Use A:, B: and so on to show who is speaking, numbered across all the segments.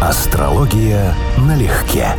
A: Астрология налегке.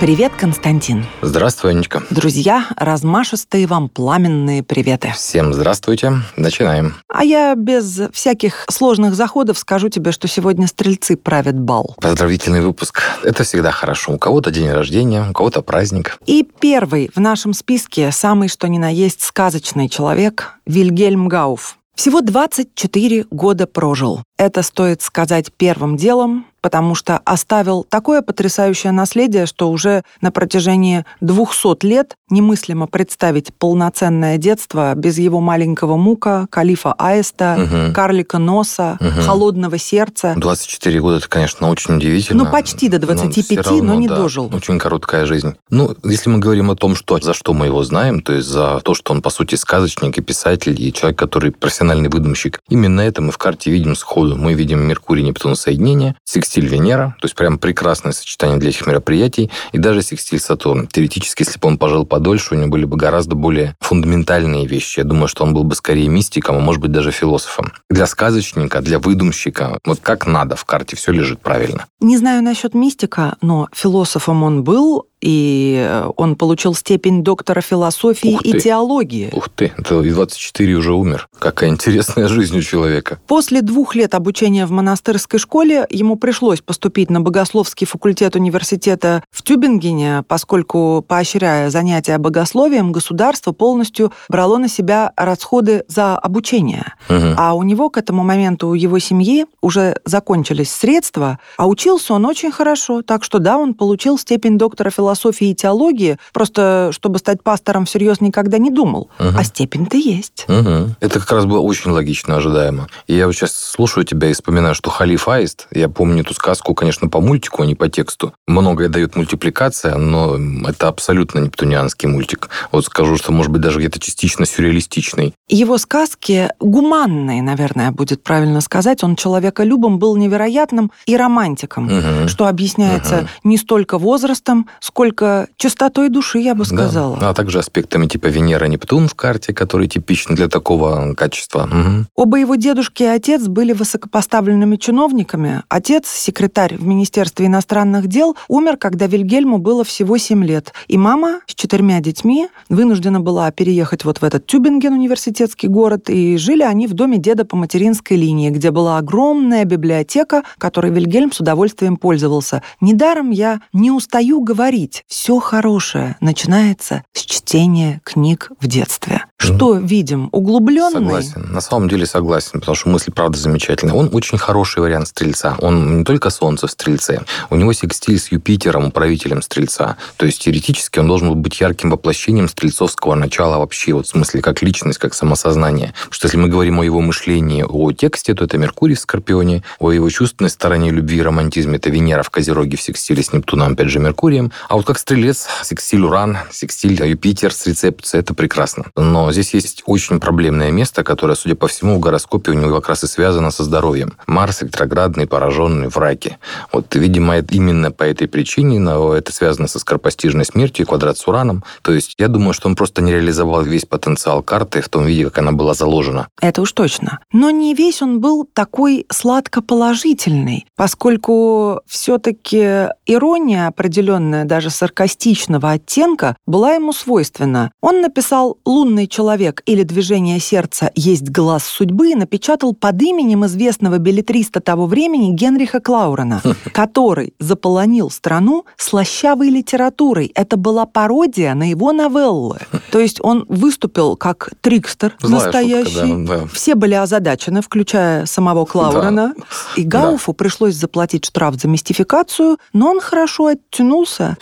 B: Привет, Константин.
C: Здравствуй, Анечка.
B: Друзья, размашистые вам пламенные приветы.
C: Всем здравствуйте. Начинаем.
B: А я без всяких сложных заходов скажу тебе, что сегодня стрельцы правят бал.
C: Поздравительный выпуск. Это всегда хорошо. У кого-то день рождения, у кого-то праздник.
B: И первый в нашем списке, самый что ни на есть сказочный человек, Вильгельм Гауф. Всего 24 года прожил. Это стоит сказать первым делом, потому что оставил такое потрясающее наследие, что уже на протяжении 200 лет немыслимо представить полноценное детство без его маленького мука, калифа Аиста, угу. карлика носа, угу. холодного сердца.
C: 24 года, это, конечно, очень удивительно.
B: Ну, почти до 25, но, равно, но не
C: да,
B: дожил.
C: Очень короткая жизнь. Ну, если мы говорим о том, что, за что мы его знаем, то есть за то, что он, по сути, сказочник и писатель, и человек, который профессиональный выдумщик, именно это мы в карте видим сходу. Мы видим Меркурий, Нептун соединение, секстиль Венера, то есть прям прекрасное сочетание для этих мероприятий, и даже секстиль Сатурн. Теоретически, если бы он пожил подольше, у него были бы гораздо более фундаментальные вещи. Я думаю, что он был бы скорее мистиком, а может быть даже философом. Для сказочника, для выдумщика, вот как надо в карте, все лежит правильно.
B: Не знаю насчет мистика, но философом он был, и э, он получил степень доктора философии и теологии.
C: Ух ты, это и 24 уже умер. Какая интересная жизнь у человека.
B: После двух лет обучения в монастырской школе ему пришлось поступить на богословский факультет университета в Тюбингене, поскольку, поощряя занятия богословием, государство полностью брало на себя расходы за обучение. Угу. А у него к этому моменту, у его семьи уже закончились средства, а учился он очень хорошо, так что да, он получил степень доктора философии философии и теологии, просто чтобы стать пастором всерьез никогда не думал. Угу. А степень-то есть.
C: Угу. Это как раз было очень логично ожидаемо. И я вот сейчас слушаю тебя и вспоминаю, что Халиф Аист, я помню эту сказку, конечно, по мультику, а не по тексту. Многое дает мультипликация, но это абсолютно нептунианский мультик. Вот скажу, что, может быть, даже где-то частично сюрреалистичный.
B: Его сказки гуманные, наверное, будет правильно сказать. Он человеколюбом был невероятным и романтиком, угу. что объясняется угу. не столько возрастом, сколько сколько чистотой души, я бы сказала.
C: Да. А также аспектами типа Венера-Нептун в карте, которые типичны для такого качества. Угу.
B: Оба его дедушки и отец были высокопоставленными чиновниками. Отец, секретарь в Министерстве иностранных дел, умер, когда Вильгельму было всего 7 лет. И мама с четырьмя детьми вынуждена была переехать вот в этот Тюбинген, университетский город, и жили они в доме деда по материнской линии, где была огромная библиотека, которой Вильгельм с удовольствием пользовался. Недаром я не устаю говорить, ведь все хорошее начинается с чтения книг в детстве. Что видим? Углубленный?
C: Согласен. На самом деле согласен, потому что мысль, правда, замечательная. Он очень хороший вариант Стрельца. Он не только Солнце в Стрельце, у него секстиль с Юпитером, управителем Стрельца. То есть теоретически он должен был быть ярким воплощением стрельцовского начала вообще, вот в смысле как личность, как самосознание. Потому что если мы говорим о его мышлении, о тексте, то это Меркурий в Скорпионе, о его чувственной стороне любви и романтизме это Венера в Козероге в секстиле с Нептуном, опять же, Меркурием. А вот как Стрелец, секстиль Уран, секстиль Юпитер с рецепцией, это прекрасно. Но здесь есть очень проблемное место, которое, судя по всему, в гороскопе у него как раз и связано со здоровьем. Марс ретроградный, пораженный в раке. Вот, видимо, именно по этой причине но это связано со скоропостижной смертью, квадрат с Ураном. То есть я думаю, что он просто не реализовал весь потенциал карты в том виде, как она была заложена.
B: Это уж точно. Но не весь он был такой сладко-положительный, поскольку все-таки ирония определенная, даже саркастичного оттенка, была ему свойственна. Он написал «Лунный человек или движение сердца есть глаз судьбы, напечатал под именем известного билетриста того времени Генриха Клаурена, который заполонил страну слащавой литературой. Это была пародия на его новеллы. То есть он выступил как трикстер Злая настоящий. Шутка, да, да. Все были озадачены, включая самого Клаурена. Да. И Гауфу да. пришлось заплатить штраф за мистификацию, но он хорошо оттянулся.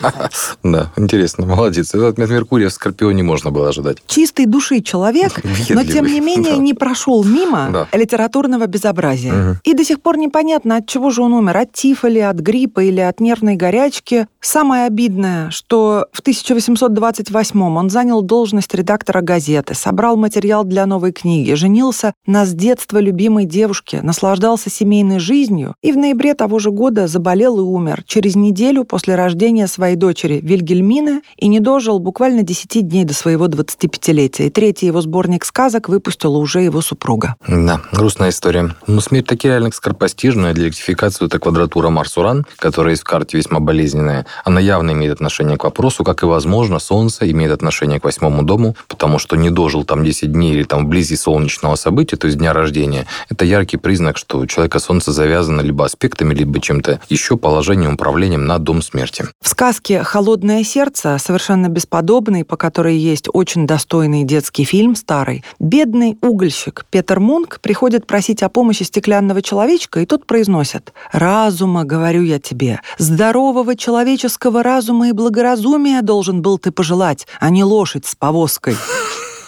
C: Да, интересно, молодец. От Меркурия в Скорпионе можно было ожидать.
B: Чистой души человек, но тем не менее не прошел мимо литературного безобразия. И до сих пор непонятно, от чего же он умер, от тифа ли, от гриппа или от нервной горячки. Самое обидное, что в 1828 он занял должность редактора газеты, собрал материал для новой книги, женился на с детства любимой девушке, наслаждался семейной жизнью и в ноябре того же года заболел и умер через неделю после рождения своей дочери Вильгельмины и не дожил буквально 10 дней до своего 25-летия. И третий его сборник сказок выпустила уже его супруга.
C: Да, грустная история. Но смерть таки реально скоропостижная для ректификации это квадратура Марс-Уран, которая есть в карте весьма болезненная. Она явно имеет отношение к вопросу, как и, возможно, Солнце имеет отношение к восьмому дому, потому что не дожил там 10 дней или там вблизи солнечного события, то есть дня рождения. Это яркий признак, что у человека Солнце завязано либо аспектами, либо чем-то еще положением, управлением на дом смерти.
B: В сказке «Холодное сердце», совершенно бесподобный, по которой есть очень достойный детский фильм старый, бедный угольщик Петер Мунк приходит просить о помощи стеклянного человечка, и тот произносит «Разума, говорю я тебе, здорового человеческого разума и благоразумия должен был ты пожелать, а не лошадь с повозкой».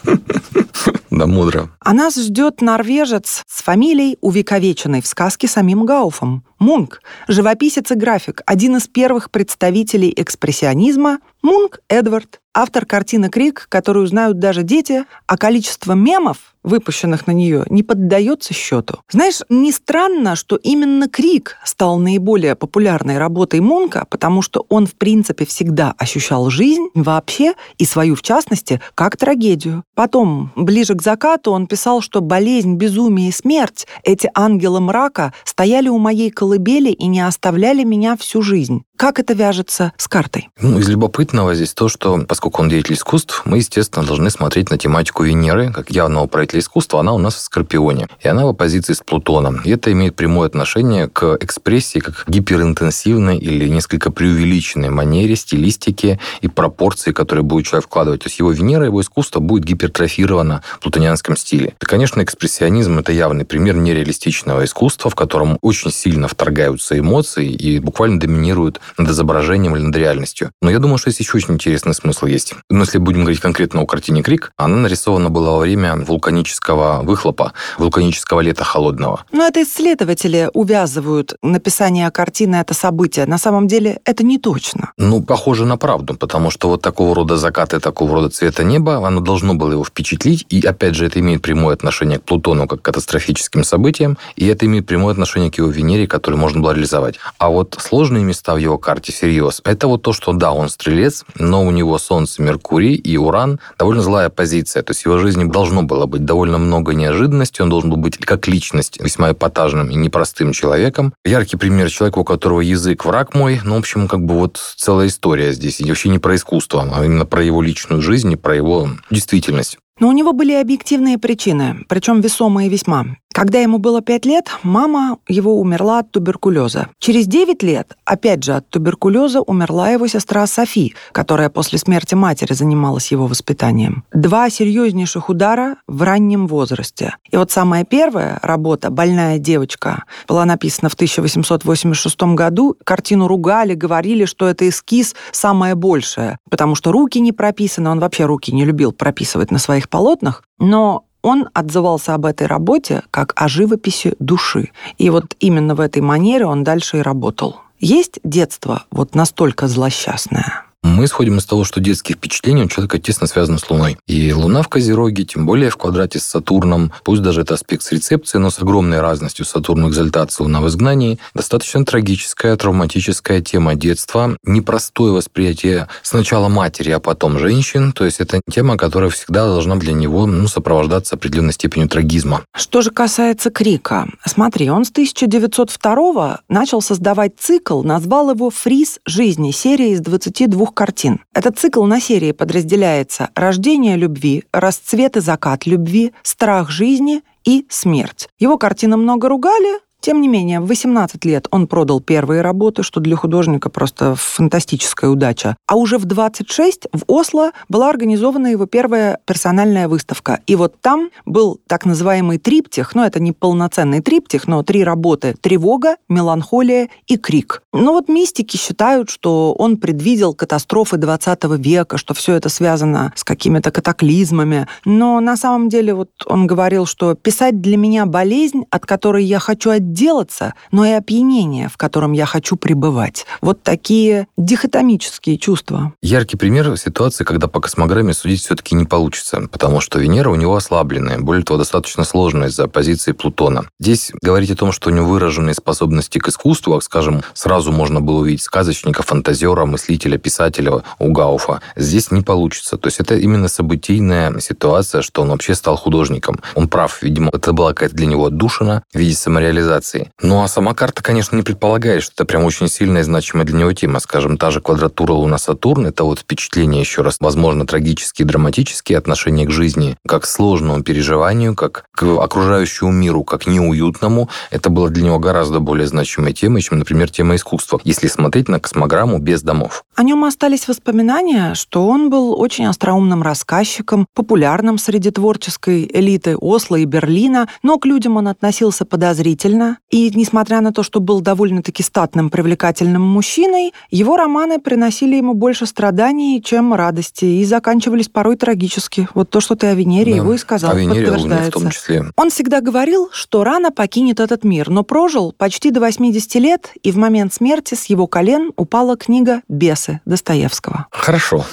C: Да, мудро.
B: А нас ждет норвежец с фамилией, увековеченной в сказке самим Гауфом. Мунк, живописец и график, один из первых представителей экспрессионизма, Мунк Эдвард, автор картины «Крик», которую знают даже дети, а количество мемов, выпущенных на нее, не поддается счету. Знаешь, не странно, что именно «Крик» стал наиболее популярной работой Мунка, потому что он, в принципе, всегда ощущал жизнь вообще и свою, в частности, как трагедию. Потом, ближе к закату, он писал, что болезнь, безумие и смерть, эти ангелы мрака, стояли у моей колыбели и не оставляли меня всю жизнь. Как это вяжется с картой?
C: Ну, из любопытного здесь то, что, поскольку он деятель искусств, мы, естественно, должны смотреть на тематику Венеры, как явного правителя искусства. Она у нас в Скорпионе, и она в оппозиции с Плутоном. И это имеет прямое отношение к экспрессии, как гиперинтенсивной или несколько преувеличенной манере, стилистике и пропорции, которые будет человек вкладывать. То есть его Венера, его искусство будет гипертрофировано в плутонианском стиле. И, конечно, экспрессионизм – это явный пример нереалистичного искусства, в котором очень сильно вторгаются эмоции и буквально доминируют над изображением или над реальностью. Но я думаю, что здесь еще очень интересный смысл есть. Но если будем говорить конкретно о картине «Крик», она нарисована была во время вулканического выхлопа, вулканического лета холодного.
B: Но это исследователи увязывают написание картины это событие. На самом деле это не точно.
C: Ну, похоже на правду, потому что вот такого рода закаты, такого рода цвета неба, оно должно было его впечатлить. И, опять же, это имеет прямое отношение к Плутону как к катастрофическим событиям, и это имеет прямое отношение к его Венере, которую можно было реализовать. А вот сложные места в его карте всерьез, это вот то, что да, он стрелец, но у него Солнце, Меркурий и Уран довольно злая позиция. То есть его жизни должно было быть довольно много неожиданностей, он должен был быть как личность весьма эпатажным и непростым человеком. Яркий пример человека, у которого язык враг мой, ну, в общем, как бы вот целая история здесь. И вообще не про искусство, а именно про его личную жизнь и про его действительность.
B: Но у него были объективные причины, причем весомые весьма. Когда ему было 5 лет, мама его умерла от туберкулеза. Через 9 лет, опять же от туберкулеза, умерла его сестра Софи, которая после смерти матери занималась его воспитанием. Два серьезнейших удара в раннем возрасте. И вот самая первая работа «Больная девочка» была написана в 1886 году. Картину ругали, говорили, что это эскиз самое большее, потому что руки не прописаны, он вообще руки не любил прописывать на своих полотнах. Но он отзывался об этой работе как о живописи души. И вот именно в этой манере он дальше и работал. Есть детство вот настолько злосчастное?
C: Мы исходим из того, что детские впечатления у человека тесно связаны с Луной. И Луна в Козероге, тем более в квадрате с Сатурном, пусть даже это аспект с рецепцией, но с огромной разностью Сатурн в экзальтации, Луна в изгнании, достаточно трагическая, травматическая тема детства, непростое восприятие сначала матери, а потом женщин. То есть это тема, которая всегда должна для него ну, сопровождаться определенной степенью трагизма.
B: Что же касается Крика, смотри, он с 1902 начал создавать цикл, назвал его «Фриз жизни», серия из 22 картин. Этот цикл на серии подразделяется «Рождение любви», «Расцвет и закат любви», «Страх жизни» и «Смерть». Его картины много ругали, тем не менее, в 18 лет он продал первые работы, что для художника просто фантастическая удача. А уже в 26 в Осло была организована его первая персональная выставка. И вот там был так называемый триптих, ну это не полноценный триптих, но три работы «Тревога», «Меланхолия» и «Крик». Но вот мистики считают, что он предвидел катастрофы 20 века, что все это связано с какими-то катаклизмами. Но на самом деле вот он говорил, что писать для меня болезнь, от которой я хочу отделаться, отделаться, но и опьянение, в котором я хочу пребывать. Вот такие дихотомические чувства.
C: Яркий пример ситуации, когда по космограмме судить все-таки не получится, потому что Венера у него ослабленная, более того, достаточно сложная из-за позиции Плутона. Здесь говорить о том, что у него выраженные способности к искусству, скажем, сразу можно было увидеть сказочника, фантазера, мыслителя, писателя у Гауфа, здесь не получится. То есть это именно событийная ситуация, что он вообще стал художником. Он прав, видимо, это была какая-то для него отдушина в виде самореализации. Ну а сама карта, конечно, не предполагает, что это прям очень сильная и значимая для него тема. Скажем, та же квадратура Луна-Сатурн, это вот впечатление еще раз, возможно, трагические, драматические отношения к жизни, как сложному переживанию, как к окружающему миру, как неуютному. Это было для него гораздо более значимой темой, чем, например, тема искусства, если смотреть на космограмму без домов.
B: О нем остались воспоминания, что он был очень остроумным рассказчиком, популярным среди творческой элиты Осло и Берлина, но к людям он относился подозрительно. И, несмотря на то, что был довольно-таки статным, привлекательным мужчиной, его романы приносили ему больше страданий, чем радости, и заканчивались порой трагически. Вот то, что ты о Венере да. его и сказал, о Венере, подтверждается.
C: в том числе.
B: Он всегда говорил, что рано покинет этот мир, но прожил почти до 80 лет, и в момент смерти с его колен упала книга «Бесы» Достоевского.
C: Хорошо.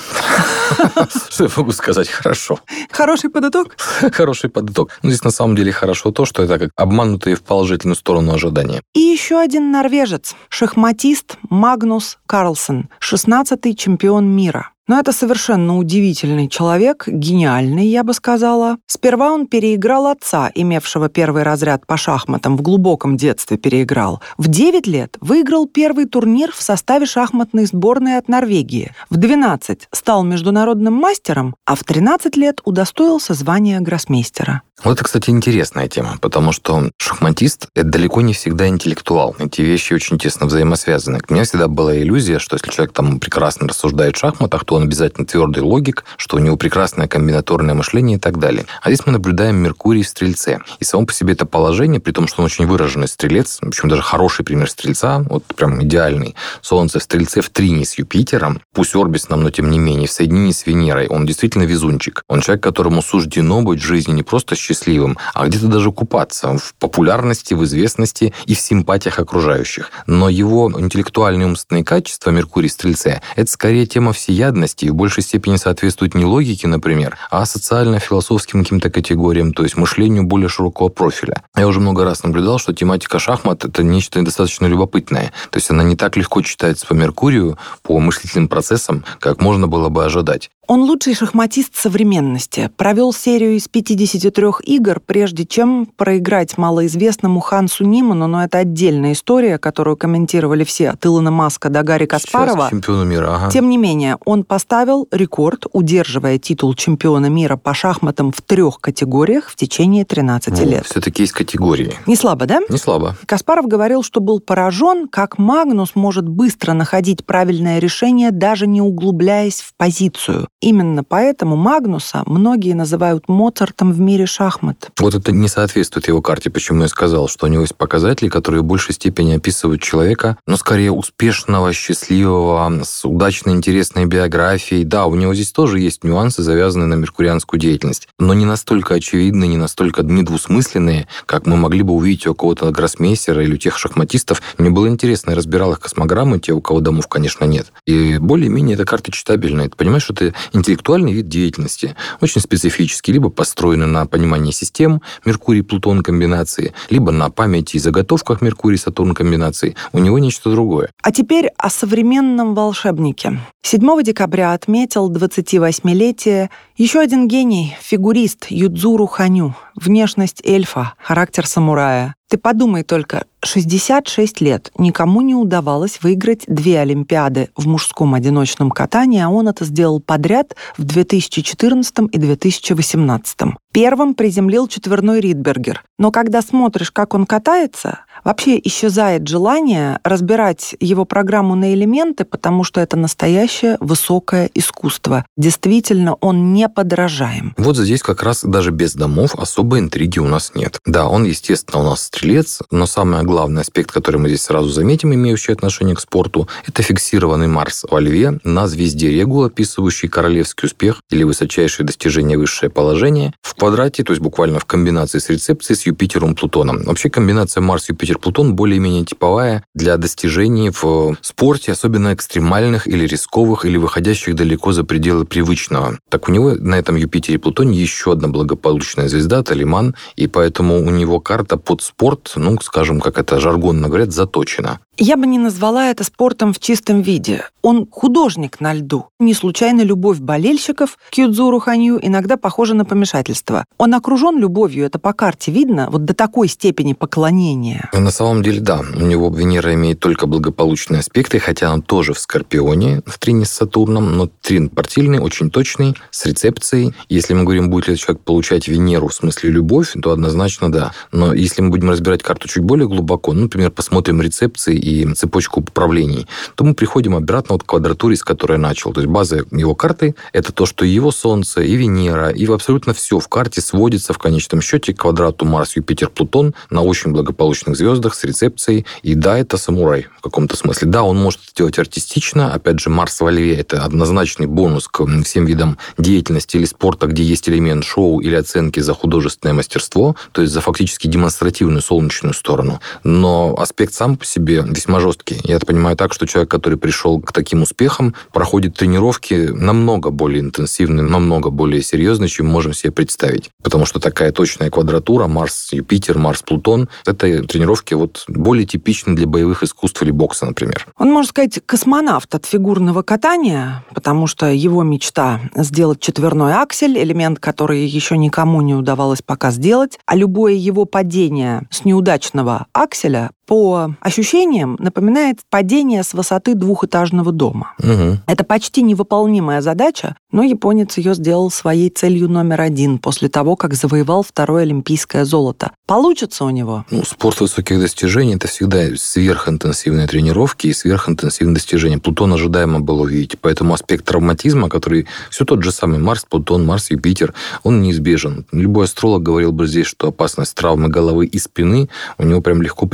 C: Что я могу сказать? Хорошо.
B: Хороший подыток?
C: Хороший подыток. Но здесь на самом деле хорошо то, что это как обманутые в положительную сторону ожидания.
B: И еще один норвежец, шахматист Магнус Карлсон, 16-й чемпион мира. Но это совершенно удивительный человек, гениальный, я бы сказала. Сперва он переиграл отца, имевшего первый разряд по шахматам, в глубоком детстве переиграл. В 9 лет выиграл первый турнир в составе шахматной сборной от Норвегии. В 12 стал международным мастером, а в 13 лет удостоился звания гроссмейстера.
C: Вот это, кстати, интересная тема, потому что шахматист — это далеко не всегда интеллектуал. Эти вещи очень тесно взаимосвязаны. У меня всегда была иллюзия, что если человек там прекрасно рассуждает в шахматах, то он обязательно твердый логик, что у него прекрасное комбинаторное мышление и так далее. А здесь мы наблюдаем Меркурий в Стрельце. И само по себе это положение, при том, что он очень выраженный стрелец, общем, даже хороший пример Стрельца, вот прям идеальный. Солнце в Стрельце в трине с Юпитером, пусть Орбис нам, но тем не менее, в соединении с Венерой. Он действительно везунчик. Он человек, которому суждено быть в жизни не просто счастливым, а где-то даже купаться в популярности, в известности и в симпатиях окружающих. Но его интеллектуальные умственные качества Меркурий Стрельце – это скорее тема всеядности и в большей степени соответствует не логике, например, а социально-философским каким-то категориям, то есть мышлению более широкого профиля. Я уже много раз наблюдал, что тематика шахмат – это нечто достаточно любопытное. То есть она не так легко читается по Меркурию, по мыслительным процессам, как можно было бы ожидать.
B: Он лучший шахматист современности. Провел серию из 53 игр, прежде чем проиграть малоизвестному Хансу Ниману, но это отдельная история, которую комментировали все, от Илона Маска до Гарри Каспарова.
C: Сейчас чемпиона мира, ага.
B: Тем не менее, он поставил рекорд, удерживая титул чемпиона мира по шахматам в трех категориях в течение 13 ну, лет.
C: Все-таки есть категории.
B: Не слабо, да?
C: Не слабо.
B: Каспаров говорил, что был поражен, как Магнус может быстро находить правильное решение, даже не углубляясь в позицию. Именно поэтому Магнуса многие называют Моцартом в мире шахмат.
C: Вот это не соответствует его карте, почему я сказал, что у него есть показатели, которые в большей степени описывают человека, но скорее успешного, счастливого, с удачной, интересной биографией. Да, у него здесь тоже есть нюансы, завязанные на меркурианскую деятельность, но не настолько очевидные, не настолько недвусмысленные, как мы могли бы увидеть у кого-то гроссмейстера или у тех шахматистов. Мне было интересно, я разбирал их космограммы, те, у кого домов, конечно, нет. И более-менее эта карта читабельная. Ты понимаешь, что ты интеллектуальный вид деятельности, очень специфический, либо построенный на понимании систем Меркурий-Плутон комбинации, либо на памяти и заготовках Меркурий-Сатурн комбинации. У него нечто другое.
B: А теперь о современном волшебнике. 7 декабря отметил 28-летие еще один гений, фигурист Юдзуру Ханю. Внешность эльфа, характер самурая. Ты подумай только, 66 лет никому не удавалось выиграть две Олимпиады в мужском одиночном катании, а он это сделал подряд в 2014 и 2018. Первым приземлил четверной Ридбергер. Но когда смотришь, как он катается, вообще исчезает желание разбирать его программу на элементы, потому что это настоящее высокое искусство. Действительно, он неподражаем.
C: Вот здесь как раз даже без домов особой интриги у нас нет. Да, он, естественно, у нас стрелец, но самое главный аспект, который мы здесь сразу заметим, имеющий отношение к спорту, это фиксированный Марс во Льве на звезде Регул, описывающий королевский успех или высочайшее достижение высшее положение в квадрате, то есть буквально в комбинации с рецепцией с Юпитером Плутоном. Вообще комбинация Марс-Юпитер Юпитер-Плутон более-менее типовая для достижений в спорте, особенно экстремальных или рисковых, или выходящих далеко за пределы привычного. Так у него на этом Юпитере Плутоне еще одна благополучная звезда, Талиман, и поэтому у него карта под спорт, ну, скажем, как это жаргонно говорят, заточена.
B: Я бы не назвала это спортом в чистом виде. Он художник на льду. Не случайно любовь болельщиков к Юдзуру Ханью иногда похожа на помешательство. Он окружен любовью, это по карте видно, вот до такой степени поклонения.
C: На самом деле, да. У него Венера имеет только благополучные аспекты, хотя он тоже в Скорпионе, в трине с Сатурном, но трин партийный, очень точный, с рецепцией. Если мы говорим, будет ли человек получать Венеру в смысле любовь, то однозначно да. Но если мы будем разбирать карту чуть более глубоко, ну, например, посмотрим рецепции и цепочку управлений, то мы приходим обратно вот к квадратуре, с которой начал. То есть база его карты – это то, что его Солнце, и Венера, и абсолютно все в карте сводится в конечном счете к квадрату Марс, Юпитер, Плутон на очень благополучных звездах с рецепцией. И да, это самурай в каком-то смысле. Да, он может сделать артистично. Опять же, Марс во Льве – это однозначный бонус к всем видам деятельности или спорта, где есть элемент шоу или оценки за художественное мастерство, то есть за фактически демонстративную солнечную сторону. Но аспект сам по себе весьма жесткий. Я это понимаю так, что человек, который пришел к таким успехам, проходит тренировки намного более интенсивные, намного более серьезные, чем можем себе представить. Потому что такая точная квадратура Марс-Юпитер, Марс-Плутон, это тренировки вот более типичны для боевых искусств или бокса, например.
B: Он, можно сказать, космонавт от фигурного катания, потому что его мечта сделать четверной аксель, элемент, который еще никому не удавалось пока сделать, а любое его падение с неудачного акселя по ощущениям напоминает падение с высоты двухэтажного дома.
C: Угу.
B: Это почти невыполнимая задача, но японец ее сделал своей целью номер один после того, как завоевал второе олимпийское золото. Получится у него?
C: Ну, спорт высоких достижений – это всегда сверхинтенсивные тренировки и сверхинтенсивные достижения. Плутон ожидаемо было увидеть, поэтому аспект травматизма, который все тот же самый Марс, Плутон, Марс, Юпитер, он неизбежен. Любой астролог говорил бы здесь, что опасность травмы головы и спины у него прям легко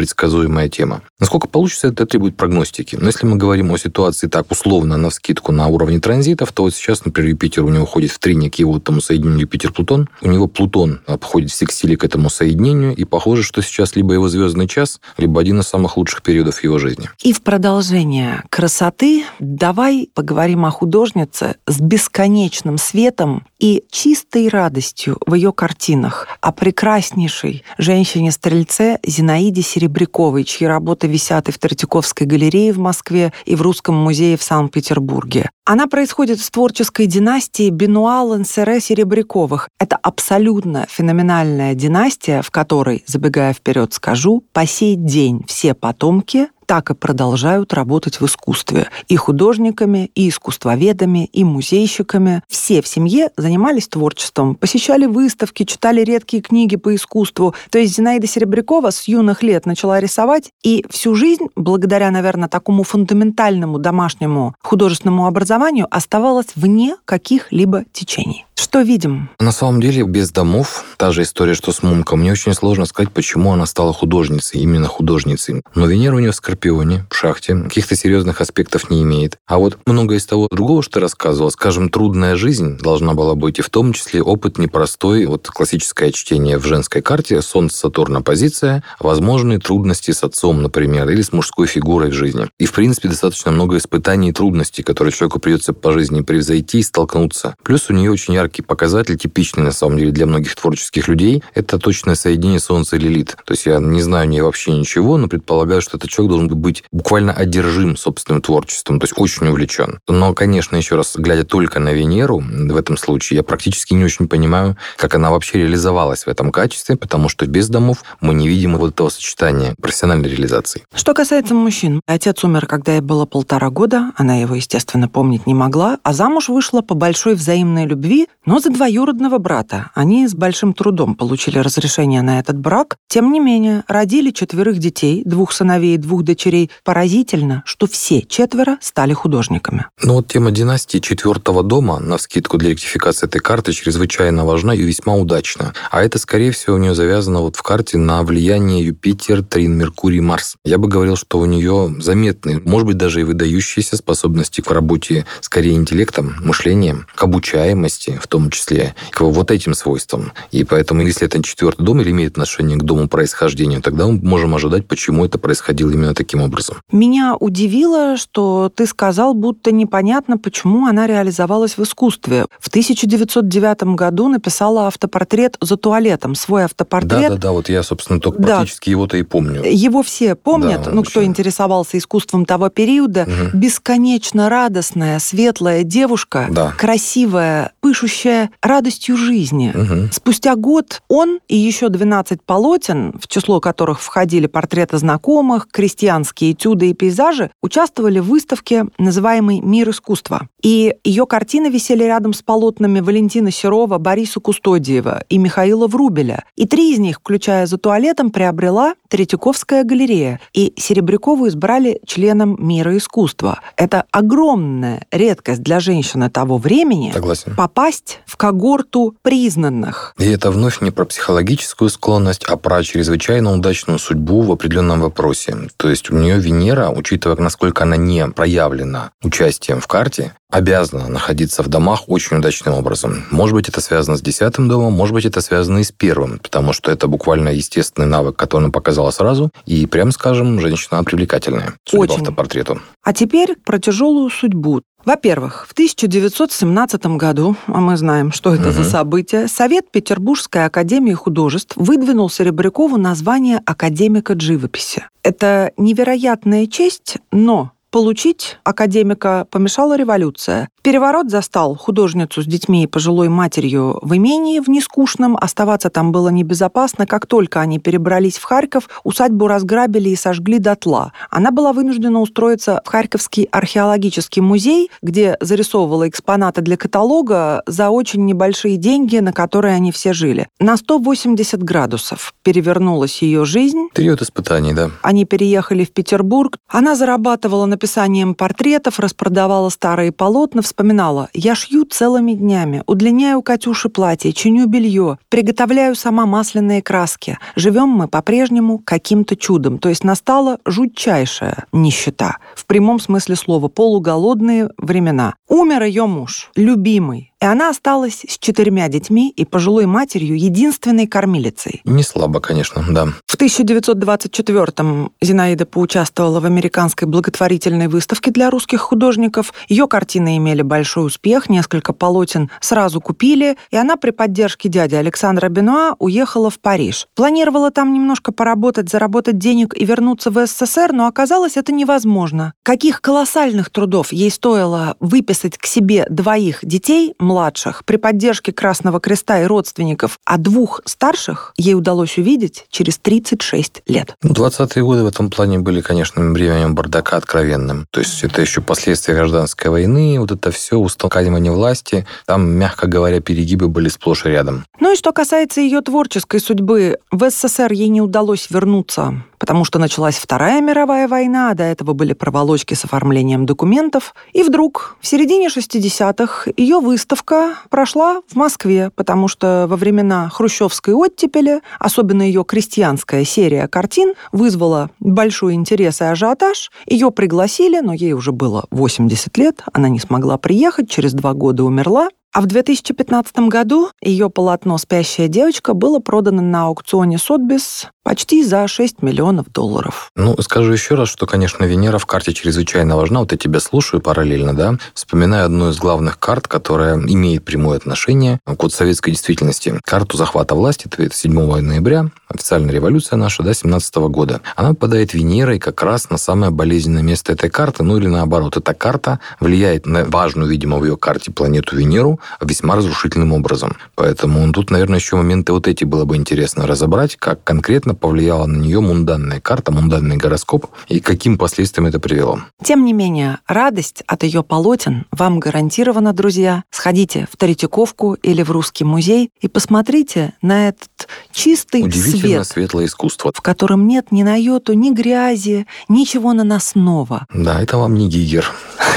C: предсказуемая тема. Насколько получится, это требует прогностики. Но если мы говорим о ситуации так условно, на вскидку на уровне транзитов, то вот сейчас, например, Юпитер у него ходит в триник к его тому соединению Юпитер-Плутон. У него Плутон обходит в секстиле к этому соединению, и похоже, что сейчас либо его звездный час, либо один из самых лучших периодов его жизни.
B: И в продолжение красоты давай поговорим о художнице с бесконечным светом и чистой радостью в ее картинах, о прекраснейшей женщине-стрельце Зинаиде Серебряковой, чьи работы висят и в Третьяковской галерее в Москве, и в Русском музее в Санкт-Петербурге. Она происходит из творческой династии Бенуа Лансере Серебряковых. Это абсолютно феноменальная династия, в которой, забегая вперед скажу, по сей день все потомки так и продолжают работать в искусстве. И художниками, и искусствоведами, и музейщиками. Все в семье занимались творчеством, посещали выставки, читали редкие книги по искусству. То есть Зинаида Серебрякова с юных лет начала рисовать, и всю жизнь, благодаря, наверное, такому фундаментальному домашнему художественному образованию, оставалась вне каких-либо течений. Что видим?
C: На самом деле, без домов, та же история, что с Мунка, мне очень сложно сказать, почему она стала художницей, именно художницей. Но Венера у нее в Скорпионе, в шахте, каких-то серьезных аспектов не имеет. А вот много из того другого, что ты рассказывал, скажем, трудная жизнь должна была быть, и в том числе опыт непростой, вот классическое чтение в женской карте, Солнце, Сатурн, позиция, возможные трудности с отцом, например, или с мужской фигурой в жизни. И, в принципе, достаточно много испытаний и трудностей, которые человеку придется по жизни превзойти и столкнуться. Плюс у нее очень яркий яркий показатель, типичный на самом деле для многих творческих людей, это точное соединение Солнца и Лилит. То есть я не знаю ни вообще ничего, но предполагаю, что этот человек должен быть буквально одержим собственным творчеством, то есть очень увлечен. Но, конечно, еще раз, глядя только на Венеру, в этом случае я практически не очень понимаю, как она вообще реализовалась в этом качестве, потому что без домов мы не видим вот этого сочетания профессиональной реализации.
B: Что касается мужчин, отец умер, когда ей было полтора года, она его, естественно, помнить не могла, а замуж вышла по большой взаимной любви, но за двоюродного брата они с большим трудом получили разрешение на этот брак. Тем не менее, родили четверых детей, двух сыновей и двух дочерей. Поразительно, что все четверо стали художниками.
C: Ну вот тема династии четвертого дома, на скидку для ректификации этой карты, чрезвычайно важна и весьма удачна. А это, скорее всего, у нее завязано вот в карте на влияние Юпитер, Трин, Меркурий, Марс. Я бы говорил, что у нее заметные, может быть, даже и выдающиеся способности к работе скорее интеллектом, мышлением, к обучаемости, в том том числе, к вот этим свойствам. И поэтому, если это четвертый дом или имеет отношение к дому происхождения, тогда мы можем ожидать, почему это происходило именно таким образом.
B: Меня удивило, что ты сказал, будто непонятно, почему она реализовалась в искусстве. В 1909 году написала автопортрет за туалетом, свой автопортрет.
C: Да-да-да, вот я, собственно, только да. практически его-то и помню.
B: Его все помнят, да, ну, очень... кто интересовался искусством того периода. Угу. Бесконечно радостная, светлая девушка, да. красивая, пышущая радостью жизни. Угу. Спустя год он и еще 12 полотен, в число которых входили портреты знакомых, крестьянские этюды и пейзажи, участвовали в выставке, называемой «Мир искусства». И ее картины висели рядом с полотнами Валентина Серова, Бориса Кустодиева и Михаила Врубеля. И три из них, включая «За туалетом», приобрела Третьяковская галерея. И Серебрякову избрали членом мира искусства. Это огромная редкость для женщины того времени
C: Согласен.
B: попасть в когорту признанных.
C: И это вновь не про психологическую склонность, а про чрезвычайно удачную судьбу в определенном вопросе. То есть у нее Венера, учитывая, насколько она не проявлена участием в карте, обязана находиться в домах очень удачным образом. Может быть, это связано с десятым домом, может быть, это связано и с первым, потому что это буквально естественный навык, который она показала сразу. И, прям скажем, женщина привлекательная, судя очень. по автопортрету.
B: А теперь про тяжелую судьбу. Во-первых, в 1917 году, а мы знаем, что это угу. за событие, Совет Петербургской академии художеств выдвинул Серебрякову название академика живописи. Это невероятная честь, но Получить академика помешала революция. Переворот застал художницу с детьми и пожилой матерью в имении в Нескучном. Оставаться там было небезопасно. Как только они перебрались в Харьков, усадьбу разграбили и сожгли дотла. Она была вынуждена устроиться в Харьковский археологический музей, где зарисовывала экспонаты для каталога за очень небольшие деньги, на которые они все жили. На 180 градусов перевернулась ее жизнь.
C: Период испытаний, да.
B: Они переехали в Петербург. Она зарабатывала на написанием портретов, распродавала старые полотна, вспоминала «Я шью целыми днями, удлиняю Катюши платье, чиню белье, приготовляю сама масляные краски. Живем мы по-прежнему каким-то чудом». То есть настала жутчайшая нищета. В прямом смысле слова полуголодные времена. Умер ее муж, любимый, и она осталась с четырьмя детьми и пожилой матерью, единственной кормилицей.
C: Не слабо, конечно, да.
B: В 1924-м Зинаида поучаствовала в американской благотворительной выставке для русских художников. Ее картины имели большой успех, несколько полотен сразу купили, и она при поддержке дяди Александра Бенуа уехала в Париж. Планировала там немножко поработать, заработать денег и вернуться в СССР, но оказалось это невозможно. Каких колоссальных трудов ей стоило выписать к себе двоих детей, младших при поддержке Красного Креста и родственников, а двух старших ей удалось увидеть через 36 лет.
C: 20-е ну, годы в этом плане были, конечно, временем бардака откровенным. То есть это еще последствия гражданской войны, вот это все усталкивание власти. Там, мягко говоря, перегибы были сплошь и рядом.
B: Ну и что касается ее творческой судьбы, в СССР ей не удалось вернуться потому что началась Вторая мировая война, а до этого были проволочки с оформлением документов. И вдруг в середине 60-х ее выставка прошла в Москве, потому что во времена хрущевской оттепели, особенно ее крестьянская серия картин, вызвала большой интерес и ажиотаж. Ее пригласили, но ей уже было 80 лет, она не смогла приехать, через два года умерла. А в 2015 году ее полотно «Спящая девочка» было продано на аукционе Сотбис почти за 6 миллионов долларов.
C: Ну, скажу еще раз, что, конечно, Венера в карте чрезвычайно важна. Вот я тебя слушаю параллельно, да, вспоминаю одну из главных карт, которая имеет прямое отношение к вот советской действительности. Карту захвата власти, это 7 ноября, официальная революция наша, да, 17 года. Она попадает Венерой как раз на самое болезненное место этой карты, ну или наоборот. Эта карта влияет на важную, видимо, в ее карте планету Венеру весьма разрушительным образом. Поэтому тут, наверное, еще моменты вот эти было бы интересно разобрать, как конкретно повлияла на нее мунданная карта, мунданный гороскоп и каким последствиям это привело.
B: Тем не менее, радость от ее полотен вам гарантирована, друзья. Сходите в Третьяковку или в Русский музей и посмотрите на этот чистый
C: Удивительно
B: свет,
C: светлое искусство.
B: В котором нет ни на йоту, ни грязи, ничего наносного.
C: Да, это вам не Гигер.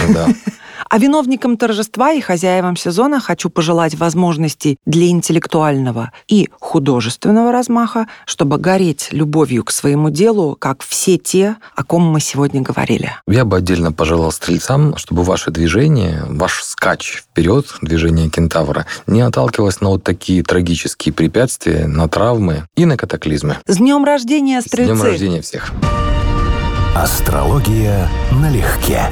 C: Да.
B: А виновникам торжества и хозяевам сезона хочу пожелать возможностей для интеллектуального и художественного размаха, чтобы гореть любовью к своему делу, как все те, о ком мы сегодня говорили.
C: Я бы отдельно пожелал стрельцам, чтобы ваше движение, ваш скач вперед, движение кентавра, не отталкивалось на вот такие трагические препятствия, на травмы и на катаклизмы.
B: С днем рождения, стрельцы!
C: С днем рождения всех!
A: Астрология налегке.